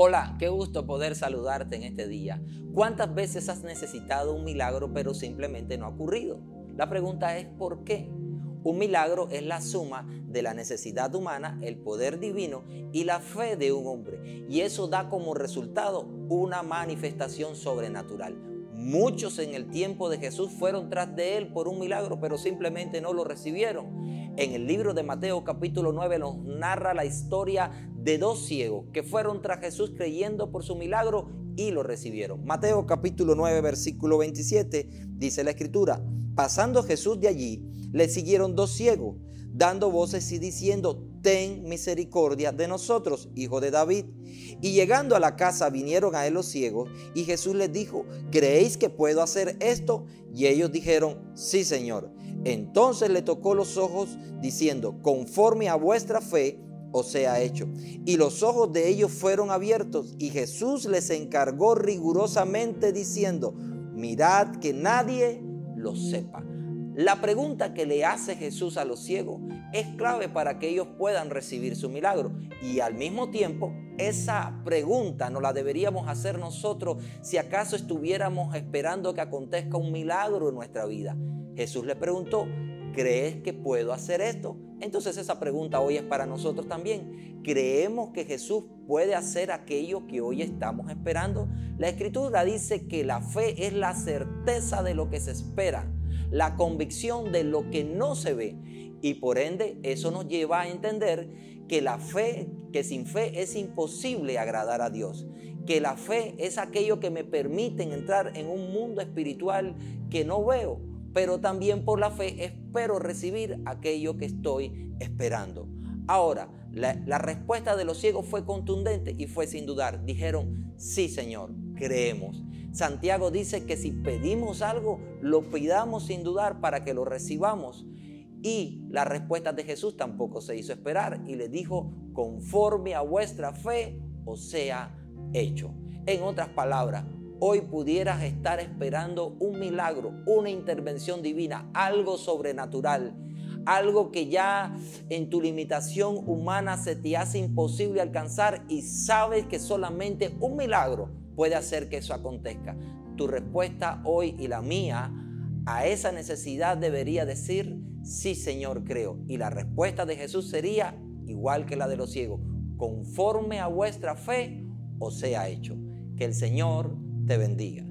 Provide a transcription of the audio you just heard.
Hola, qué gusto poder saludarte en este día. ¿Cuántas veces has necesitado un milagro pero simplemente no ha ocurrido? La pregunta es ¿por qué? Un milagro es la suma de la necesidad humana, el poder divino y la fe de un hombre. Y eso da como resultado una manifestación sobrenatural. Muchos en el tiempo de Jesús fueron tras de él por un milagro, pero simplemente no lo recibieron. En el libro de Mateo capítulo 9 nos narra la historia de dos ciegos que fueron tras Jesús creyendo por su milagro y lo recibieron. Mateo capítulo 9 versículo 27 dice la escritura, pasando Jesús de allí, le siguieron dos ciegos, dando voces y diciendo, ten misericordia de nosotros, hijo de David. Y llegando a la casa vinieron a él los ciegos, y Jesús les dijo, ¿creéis que puedo hacer esto? Y ellos dijeron, sí, Señor. Entonces le tocó los ojos, diciendo, conforme a vuestra fe, os sea hecho. Y los ojos de ellos fueron abiertos, y Jesús les encargó rigurosamente, diciendo, mirad que nadie lo sepa. La pregunta que le hace Jesús a los ciegos es clave para que ellos puedan recibir su milagro. Y al mismo tiempo, esa pregunta no la deberíamos hacer nosotros si acaso estuviéramos esperando que acontezca un milagro en nuestra vida. Jesús le preguntó, ¿crees que puedo hacer esto? Entonces esa pregunta hoy es para nosotros también. ¿Creemos que Jesús puede hacer aquello que hoy estamos esperando? La escritura dice que la fe es la certeza de lo que se espera la convicción de lo que no se ve. Y por ende, eso nos lleva a entender que la fe, que sin fe es imposible agradar a Dios. Que la fe es aquello que me permite entrar en un mundo espiritual que no veo, pero también por la fe espero recibir aquello que estoy esperando. Ahora, la, la, respuesta de los ciegos fue contundente y fue sin dudar. Dijeron, sí Señor, creemos. Santiago dice que si pedimos algo, lo pidamos sin dudar para que lo recibamos. Y la respuesta de Jesús tampoco se hizo esperar y le dijo, conforme a vuestra fe o sea hecho. En otras palabras, hoy pudieras estar esperando un milagro, una intervención divina, algo sobrenatural, algo que ya en tu limitación humana se te hace imposible alcanzar y sabes que solamente un milagro puede hacer que eso acontezca. Tu respuesta hoy y la mía a esa necesidad debería decir, sí Señor, creo. Y la respuesta de Jesús sería igual que la de los ciegos, conforme a vuestra fe os sea hecho. Que el Señor te bendiga.